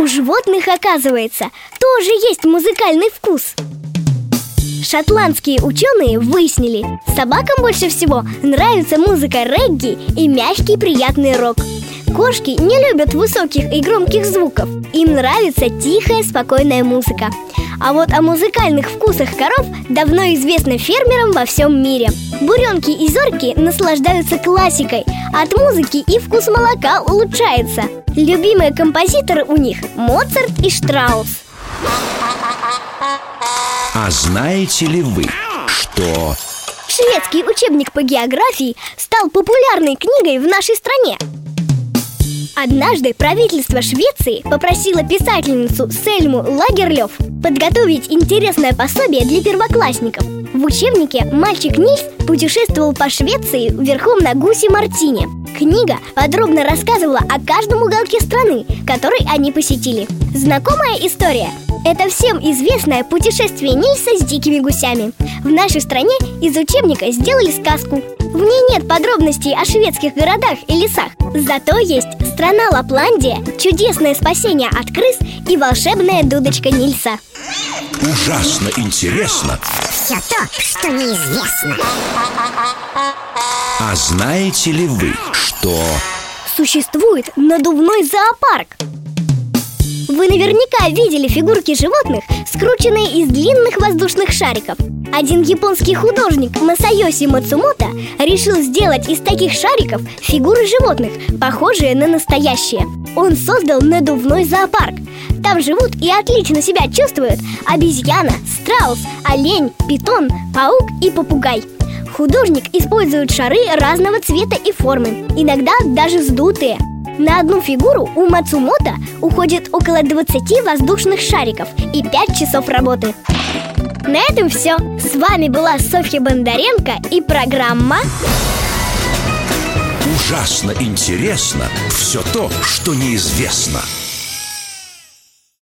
У животных, оказывается, тоже есть музыкальный вкус. Шотландские ученые выяснили, собакам больше всего нравится музыка регги и мягкий приятный рок. Кошки не любят высоких и громких звуков. Им нравится тихая, спокойная музыка А вот о музыкальных вкусах коров давно известно фермерам во всем мире. Буренки и зорьки наслаждаются классикой. От музыки и вкус молока улучшается. Любимые композиторы у них Моцарт и Штраус. А знаете ли вы, что... Шведский учебник по географии стал популярной книгой в нашей стране Однажды правительство Швеции попросило писательницу Сельму Лагерлёв подготовить интересное пособие для первоклассников. В учебнике мальчик Нильс путешествовал по Швеции верхом на гусе Мартине. Книга подробно рассказывала о каждом уголке страны, который они посетили. Знакомая история? Это всем известное путешествие Нильса с дикими гусями. В нашей стране из учебника сделали сказку. В ней нет подробностей о шведских городах и лесах. Зато есть страна Лапландия, чудесное спасение от крыс и волшебная дудочка Нильса. Ужасно интересно Все то, что неизвестно А знаете ли вы, что... Существует надувной зоопарк. Вы наверняка видели фигурки животных, скрученные из длинных воздушных шариков. Один японский художник Масайоси Мацумото решил сделать из таких шариков фигуры животных, похожие на настоящие. Он создал надувной зоопарк. Там живут и отлично себя чувствуют обезьяна, страус, олень, питон, паук и попугай. Художник использует шары разного цвета и формы, иногда даже вздутые. На одну фигуру у Мацумото уходит около 20 воздушных шариков и 5 часов работы. На этом все. С вами была Софья Бондаренко и программа Ужасно интересно все то, что неизвестно.